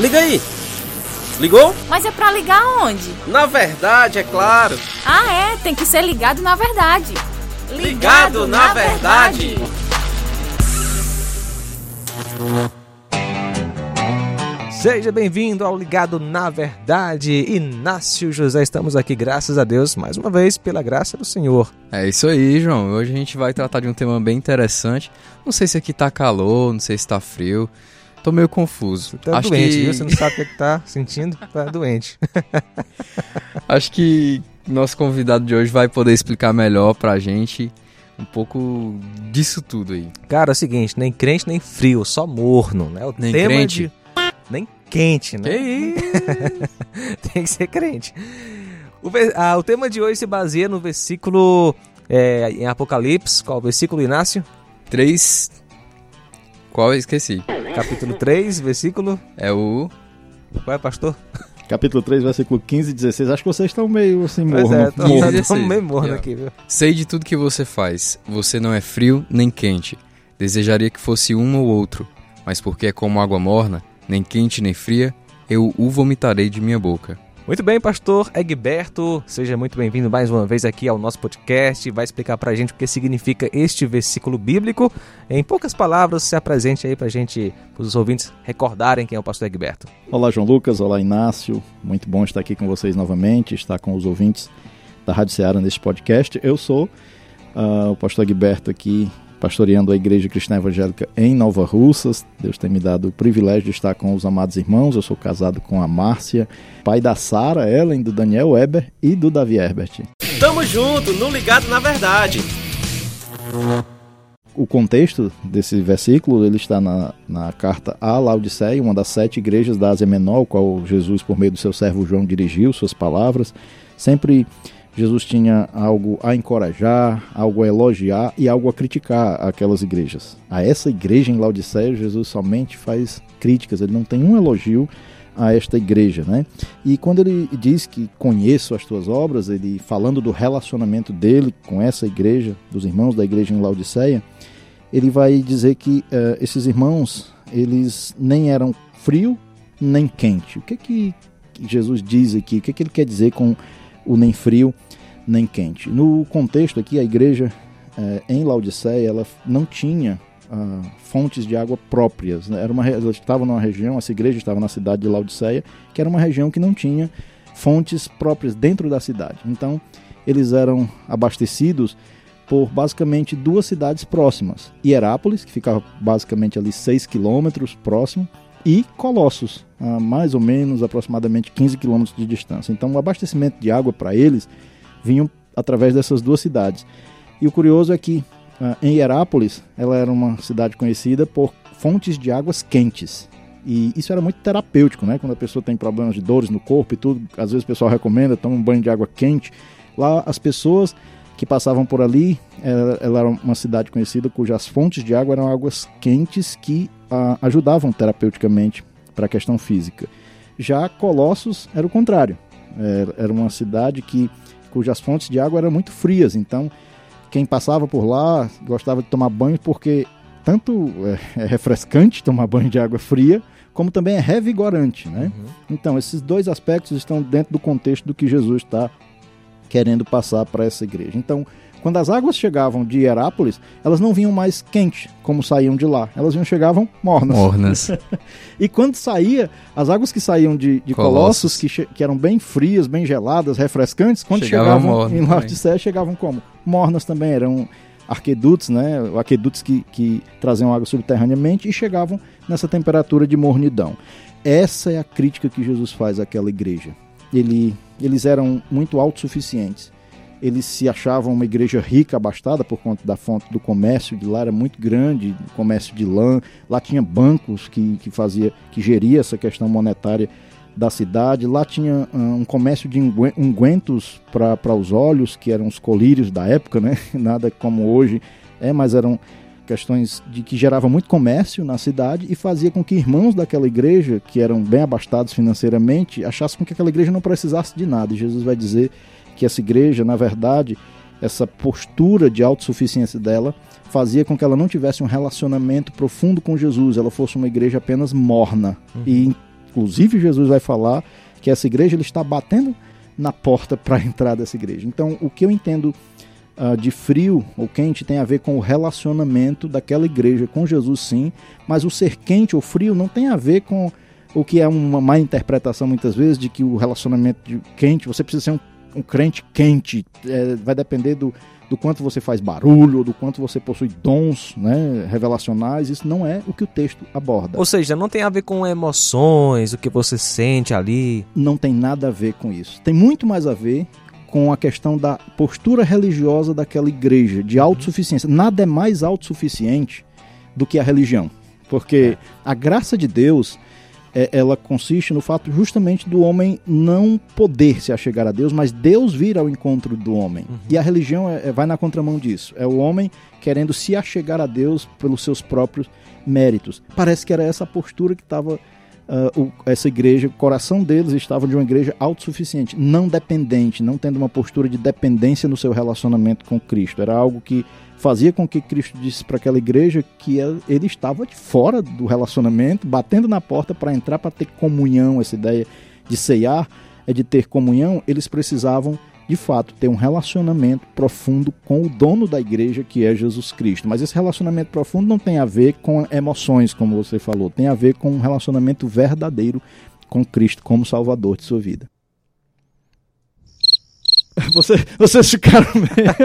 Liga aí. Ligou? Mas é pra ligar onde? Na verdade, é claro. Ah, é, tem que ser ligado na verdade. Ligado, na, verdade. Seja bem-vindo ao Ligado na Verdade. Inácio José, estamos aqui, graças a Deus, mais uma vez, pela graça do Senhor. É isso aí, João. Hoje a gente vai tratar de um tema bem interessante. Não sei se aqui tá calor, não sei se tá frio. Tô meio confuso. Tá Acho doente, que... viu? Você não sabe o que, é que tá sentindo? Tá doente. Acho que nosso convidado de hoje vai poder explicar melhor pra gente um pouco disso tudo aí. Cara, é o seguinte, nem crente nem frio, só morno, né? O Nem tema crente? de- Nem quente, né? Que? Tem que ser crente. O, ve- ah, o tema de hoje se baseia no versículo é, em Apocalipse. Qual o versículo, Inácio? Três... Qual eu esqueci? Capítulo 3, versículo. É o... Qual é, pastor? Capítulo 3, versículo 15 e 16. Acho que vocês estão meio assim, Pois morno. é, tô, morno. tô 16. meio morno Yeah. aqui, viu? Sei de tudo que você faz. Você não é frio nem quente. Desejaria que fosse um ou outro. Mas porque é como água morna, nem quente nem fria, eu o vomitarei de minha boca. Muito bem, pastor Egberto, seja muito bem-vindo mais uma vez aqui ao nosso podcast. Vai explicar pra gente o que significa este versículo bíblico. Em poucas palavras, se apresente aí pra gente, os ouvintes recordarem quem é o pastor Egberto. Olá, João Lucas. Olá, Inácio. Muito bom estar aqui com vocês novamente, estar com os ouvintes da Rádio Ceará neste podcast. Eu sou ah, o pastor Gilberto aqui, pastoreando a Igreja Cristã Evangélica em Nova Russas. Deus tem me dado o privilégio de estar com os amados irmãos. Eu sou casado com a Márcia, pai da Sara, Ellen, do Daniel Weber e do Davi Herbert. Tamo junto, no Ligado na Verdade. O contexto desse versículo ele está na, na carta a Laodiceia, uma das sete igrejas da Ásia Menor, qual Jesus, por meio do seu servo João, dirigiu suas palavras. Sempre Jesus tinha algo a encorajar, algo a elogiar e algo a criticar aquelas igrejas. A essa igreja em Laodiceia, Jesus somente faz críticas, ele não tem um elogio a esta igreja, né? E quando ele diz que conheço as tuas obras, ele falando do relacionamento dele com essa igreja, dos irmãos da igreja em Laodiceia, ele vai dizer que eh, esses irmãos, eles nem eram frio nem quente. O que que Jesus diz aqui? O que que ele quer dizer com o nem frio nem quente? No contexto aqui, a igreja eh, em Laodiceia, ela não tinha ah, fontes de água próprias. né? Era uma, ela estava numa região, essa igreja estava na cidade de Laodiceia, que era uma região que não tinha fontes próprias dentro da cidade. Então, eles eram abastecidos por basicamente duas cidades próximas: Hierápolis, que ficava basicamente ali 6 quilômetros próximo, e Colossos, a mais ou menos aproximadamente 15 quilômetros de distância. Então, o abastecimento de água para eles vinham através dessas duas cidades. E o curioso é que ah, em Hierápolis, ela era uma cidade conhecida por fontes de águas quentes. E isso era muito terapêutico, né? Quando a pessoa tem problemas de dores no corpo e tudo, às vezes o pessoal recomenda tomar um banho de água quente. Lá as pessoas que passavam por ali, ela, ela era uma cidade conhecida cujas fontes de água eram águas quentes que ah, ajudavam terapeuticamente para a questão física. Já Colossos era o contrário. Era, uma cidade que cujas fontes de água eram muito frias, então quem passava por lá gostava de tomar banho porque tanto é, é refrescante tomar banho de água fria, como também é revigorante, né? Então, esses dois aspectos estão dentro do contexto do que Jesus está querendo passar para essa igreja. Então, quando as águas chegavam de Hierápolis, elas não vinham mais quentes, como saíam de lá. Elas vinham, chegavam mornas. Mornas. E quando saía, as águas que saíam de, de Colossos. Colossos, que, que eram bem frias, bem geladas, refrescantes, quando Chegavam em também. Laodiceia, chegavam como? Mornas também, eram arquedutos, né? Aquedutos que, que traziam água subterraneamente e chegavam nessa temperatura de mornidão. Essa é a crítica que Jesus faz àquela igreja. Ele, eles eram muito autossuficientes. Eles se achavam uma igreja rica, abastada por conta da fonte do comércio de lá era muito grande, comércio de lã. Lá tinha bancos que, que fazia, que geria essa questão monetária da cidade. Lá tinha ah, um comércio de ungüe- ungüentos para os olhos, que eram os colírios da época, né? Nada como hoje é, mas eram questões de que gerava muito comércio na cidade e fazia com que irmãos daquela igreja, que eram bem abastados financeiramente, achassem que aquela igreja não precisasse de nada. E Jesus vai dizer que essa igreja, na verdade, essa postura de autossuficiência dela fazia com que ela não tivesse um relacionamento profundo com Jesus, ela fosse uma igreja apenas morna. E inclusive Jesus vai falar que essa igreja ele está batendo na porta para entrar dessa igreja. Então, o que eu entendo uh, de frio ou quente tem a ver com o relacionamento daquela igreja com Jesus, sim, mas o ser quente ou frio não tem a ver com o que é uma má interpretação muitas vezes de que o relacionamento de quente, você precisa ser um, um crente quente, é, vai depender do, do quanto você faz barulho, do quanto você possui dons né, revelacionais, isso não é o que o texto aborda. Ou seja, não tem a ver com emoções, o que você sente ali. Não tem nada a ver com isso. Tem muito mais a ver com a questão da postura religiosa daquela igreja, de autossuficiência. Nada é mais autossuficiente do que a religião. Porque a graça de Deus é, ela consiste no fato justamente do homem não poder se achegar a Deus, mas Deus vir ao encontro do homem. Uhum. E a religião é, é, vai na contramão disso. É o homem querendo se achegar a Deus pelos seus próprios méritos. Parece que era essa postura que estava uh, essa igreja, o coração deles estava de uma igreja autossuficiente, não dependente, não tendo uma postura de dependência no seu relacionamento com Cristo. Era algo que fazia com que Cristo disse para aquela igreja que ele estava fora do relacionamento, batendo na porta para entrar, para ter comunhão. Essa ideia de ceiar é de ter comunhão. Eles precisavam de fato, ter um relacionamento profundo com o dono da igreja, que é Jesus Cristo. Mas esse relacionamento profundo não tem a ver com emoções, como você falou, tem a ver com um relacionamento verdadeiro com Cristo como Salvador de sua vida. Você, vocês ficaram.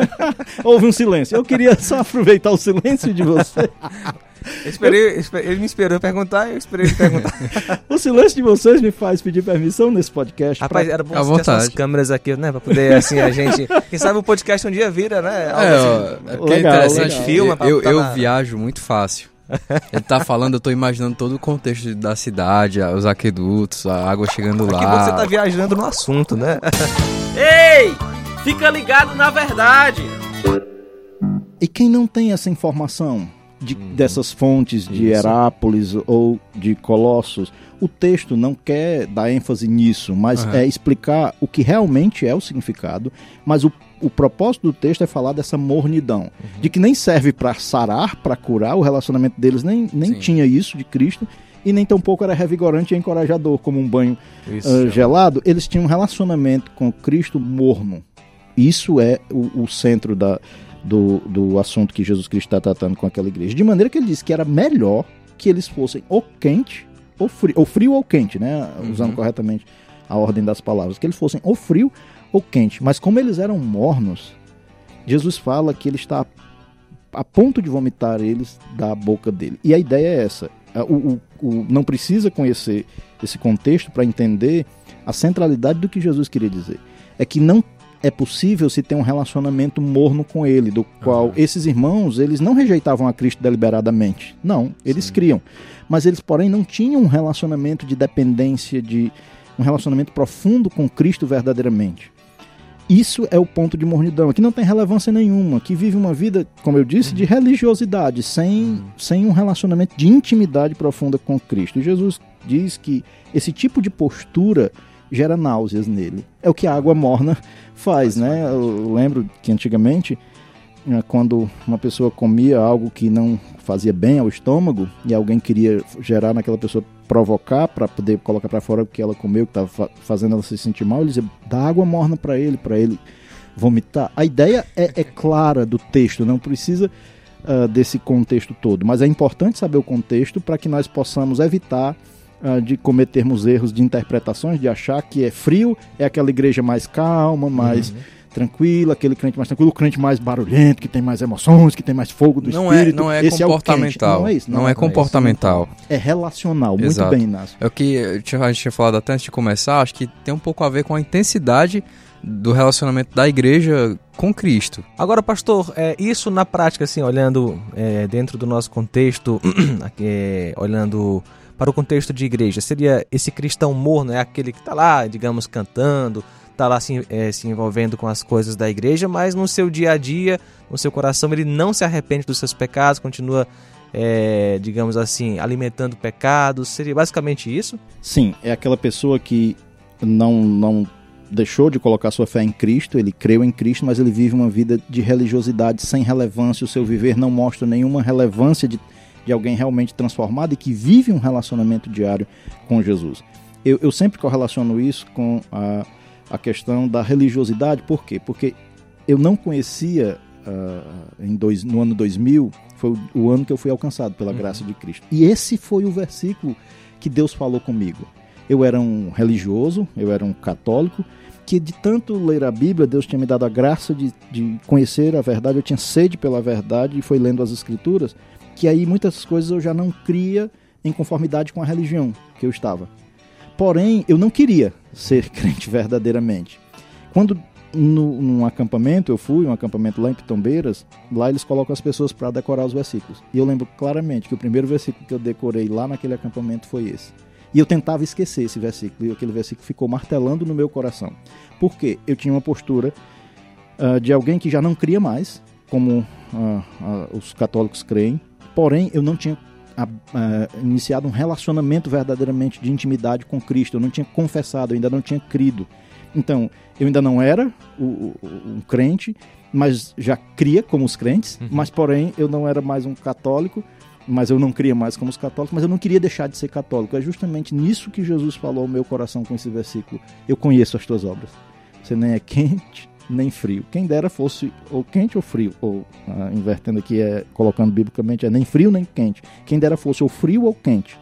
Houve um silêncio. Eu queria só aproveitar o silêncio de você esperei, ele me esperou perguntar e eu esperei ele perguntar. o silêncio de vocês me faz pedir permissão nesse podcast. Rapaz, pra... era bom ter essas câmeras aqui, né? Pra poder, assim, a gente... Quem sabe o podcast um dia vira, né? Algo é, assim, é, é legal, interessante. Legal. Filma eu, eu na... viajo muito fácil. Ele tá falando, eu tô imaginando todo o contexto da cidade, os aquedutos, a água chegando lá. Que você tá viajando no assunto, né? Ei! Fica ligado na verdade! E quem não tem essa informação? De, uhum. dessas fontes de Isso. Herápolis ou de Colossos. O texto não quer dar ênfase nisso, mas uhum. é explicar o que realmente é o significado. Mas o, o propósito do texto é falar dessa mornidão, uhum. de que nem serve para sarar, para curar. O relacionamento deles nem, nem tinha isso de Cristo e nem tampouco era revigorante e encorajador, como um banho uh, gelado. Eles tinham um relacionamento com Cristo morno. Isso é o, o centro da, do, do assunto que Jesus Cristo está tratando com aquela igreja. De maneira que ele disse que era melhor que eles fossem ou quente ou frio, ou frio ou quente, né? Usando uhum. corretamente a ordem das palavras. Que eles fossem ou frio ou quente. Mas como eles eram mornos, Jesus fala que ele está a ponto de vomitar eles da boca dele. E a ideia é essa. O, o, o não precisa conhecer esse contexto para entender a centralidade do que Jesus queria dizer. É que não é possível se ter um relacionamento morno com ele, do qual uhum. esses irmãos, eles não rejeitavam a Cristo deliberadamente. Não, eles Sim. criam. Mas eles, porém, não tinham um relacionamento de dependência, de um relacionamento profundo com Cristo verdadeiramente. Isso é o ponto de mornidão, que não tem relevância nenhuma, que vive uma vida, como eu disse, de uhum. religiosidade, sem, uhum. sem um relacionamento de intimidade profunda com Cristo. E Jesus diz que esse tipo de postura gera náuseas nele. É o que a água morna faz, né? Eu lembro que antigamente, né, quando uma pessoa comia algo que não fazia bem ao estômago e alguém queria gerar naquela pessoa provocar para poder colocar para fora o que ela comeu, que estava fazendo ela se sentir mal, ele dizia: dá água morna para ele, para ele vomitar. A ideia é, é, clara do texto, não precisa uh, desse contexto todo, mas é importante saber o contexto para que nós possamos evitar de cometermos erros de interpretações, de achar que é frio, é aquela igreja mais calma, mais uhum. tranquila, aquele crente mais tranquilo, o crente mais barulhento, que tem mais emoções, que tem mais fogo do não espírito. É, não é Esse comportamental. É não é isso. Não, não é, é comportamental. É, relacional. Exato. Muito bem, Inácio. É o que a gente tinha falado até antes de começar, acho que tem um pouco a ver com a intensidade do relacionamento da igreja com Cristo. Agora, pastor, é, isso na prática, assim, olhando é, dentro do nosso contexto, aqui, é, olhando para o contexto de igreja? Seria esse cristão morno, é aquele que está lá, digamos, cantando, está lá se, é, se envolvendo com as coisas da igreja, mas no seu dia a dia, no seu coração, ele não se arrepende dos seus pecados, continua, é, digamos assim, alimentando pecados. Seria basicamente isso? Sim, é aquela pessoa que não, não deixou de colocar sua fé em Cristo, ele creu em Cristo, mas ele vive uma vida de religiosidade sem relevância, o seu viver não mostra nenhuma relevância de de alguém realmente transformado e que vive um relacionamento diário com Jesus. Eu, eu sempre correlaciono isso com a, a questão da religiosidade, por quê? Porque eu não conhecia uh, em dois, no ano 2000, foi o, o, ano que eu fui alcançado pela uhum. graça de Cristo. E esse foi o versículo que Deus falou comigo. Eu era um religioso, eu era um católico, que de tanto ler a Bíblia, Deus tinha me dado a graça de, de conhecer a verdade, eu tinha sede pela verdade e foi lendo as Escrituras, que aí muitas coisas eu já não cria em conformidade com a religião que eu estava. Porém, eu não queria ser crente verdadeiramente. Quando no, num acampamento, eu fui, um acampamento lá em Pitombeiras, lá eles colocam as pessoas para decorar os versículos. E eu lembro claramente que o primeiro versículo que eu decorei lá naquele acampamento foi esse. E eu tentava esquecer esse versículo, e aquele versículo ficou martelando no meu coração. Porque eu tinha uma postura uh, de alguém que já não cria mais, como uh, uh, os católicos creem, porém eu não tinha iniciado um relacionamento verdadeiramente de intimidade com Cristo, eu não tinha confessado, eu ainda não tinha crido. Então, eu ainda não era um crente, mas já cria como os crentes, uhum. mas porém eu não era mais um católico, mas eu não cria mais como os católicos, mas eu não queria deixar de ser católico. É justamente nisso que Jesus falou ao meu coração com esse versículo. Eu conheço as tuas obras. Você nem é quente nem frio. Quem dera fosse ou quente ou frio, ou ah, invertendo aqui, é, colocando biblicamente, é nem frio nem quente. Quem dera fosse ou frio ou quente.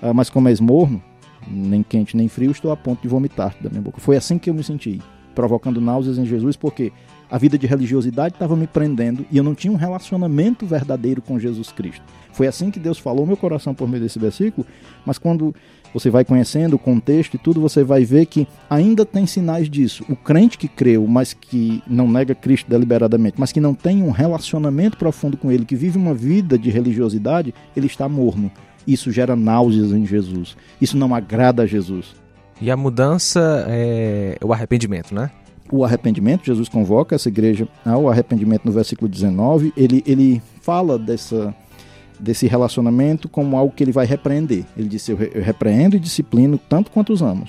Ah, mas como és morno, nem quente nem frio, estou a ponto de vomitar da minha boca. Foi assim que eu me senti, provocando náuseas em Jesus, porque a vida de religiosidade estava me prendendo e eu não tinha um relacionamento verdadeiro com Jesus Cristo. Foi assim que Deus falou meu coração por meio desse versículo, mas quando você vai conhecendo o contexto e tudo, você vai ver que ainda tem sinais disso. O crente que creu, mas que não nega Cristo deliberadamente, mas que não tem um relacionamento profundo com ele, que vive uma vida de religiosidade, ele está morno. Isso gera náuseas em Jesus. Isso não agrada a Jesus. E a mudança é o arrependimento, né? o arrependimento, Jesus convoca essa igreja ao arrependimento no versículo 19, ele, ele fala dessa, desse relacionamento como algo que ele vai repreender. Ele disse: Eu, repreendo e disciplino tanto quanto os amo,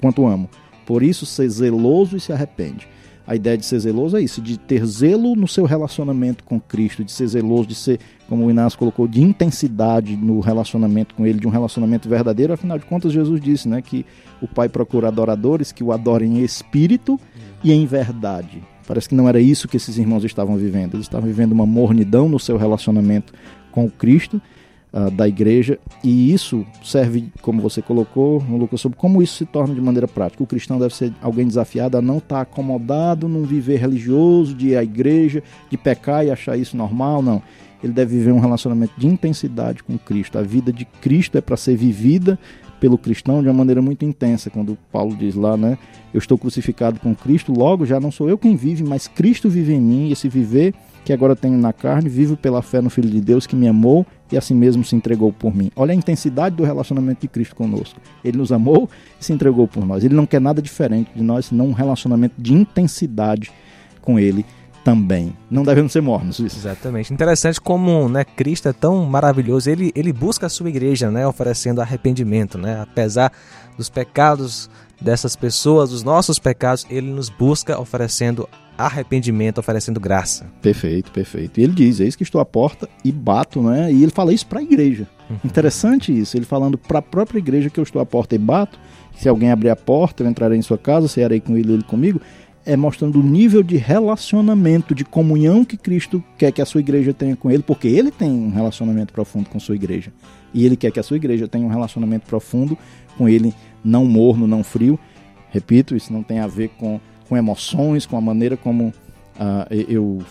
quanto amo. Por isso, ser zeloso e se arrepende. A ideia de ser zeloso é isso, de ter zelo no seu relacionamento com Cristo, de ser zeloso, de ser, como o Inácio colocou, de intensidade no relacionamento com Ele, de um relacionamento verdadeiro. Afinal de contas, Jesus disse né, que o Pai procura adoradores que o adorem em espírito e em verdade. Parece que não era isso que esses irmãos estavam vivendo. Eles estavam vivendo uma mornidão no seu relacionamento com o Cristo uh, da igreja, e isso serve, como você colocou, Lucas, sobre como isso se torna de maneira prática. O cristão deve ser alguém desafiado a não estar tá acomodado num viver religioso, de ir à igreja, de pecar e achar isso normal, não. Ele deve viver um relacionamento de intensidade com Cristo. A vida de Cristo é para ser vivida pelo cristão de uma maneira muito intensa, quando Paulo diz lá, né? Eu estou crucificado com Cristo, logo já não sou eu quem vive, mas Cristo vive em mim, e esse viver que agora tenho na carne, vivo pela fé no Filho de Deus que me amou e assim mesmo se entregou por mim. Olha a intensidade do relacionamento de Cristo conosco. Ele nos amou e se entregou por nós. Ele não quer nada diferente de nós, senão um relacionamento de intensidade com Ele também. Não devemos ser mornos. Isso. Exatamente. Interessante como né, Cristo é tão maravilhoso. Ele, ele busca a sua igreja, né, oferecendo arrependimento, né, apesar dos pecados dessas pessoas, dos nossos pecados, ele nos busca oferecendo arrependimento, oferecendo graça. Perfeito, perfeito. E ele diz: Eis que estou à porta e bato, né? E ele fala isso para a igreja. Uhum. Interessante isso, ele falando para a própria igreja que eu estou à porta e bato. Se alguém abrir a porta, eu entrarei em sua casa, cearei com ele, ele comigo. É mostrando o nível de relacionamento, de comunhão que Cristo quer que a sua igreja tenha com ele, porque ele tem um relacionamento profundo com a sua igreja. E ele quer que a sua igreja tenha um relacionamento profundo com ele, não morno, não frio. Repito, isso não tem a ver com com emoções, com a maneira como uh, eu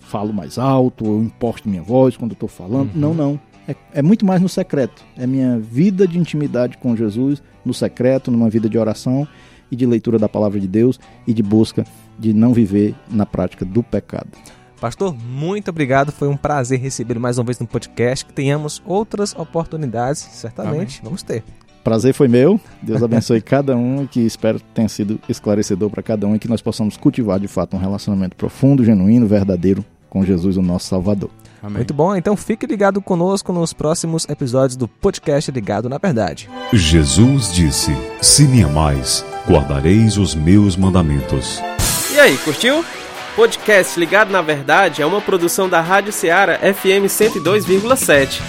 falo mais alto, eu imposto minha voz quando estou falando. Uhum. Não, não. É, é, muito mais no secreto. É minha vida de intimidade com Jesus, no secreto, numa vida de oração e de leitura da palavra de Deus e de busca de não viver na prática do pecado. Pastor, muito obrigado. Foi um prazer receber mais uma vez no podcast. Que tenhamos outras oportunidades, certamente. Amém. Vamos ter. Prazer foi meu. Deus abençoe cada um e que espero que tenha sido esclarecedor para cada um e que nós possamos cultivar de fato um relacionamento profundo, genuíno, verdadeiro com Jesus, o nosso Salvador. Amém. Muito bom, então fique ligado conosco nos próximos episódios do podcast Ligado na Verdade. Jesus disse: Se me amais, guardareis os meus mandamentos. E aí, curtiu? Podcast Ligado na Verdade é uma produção da Rádio Ceará FM 102,7.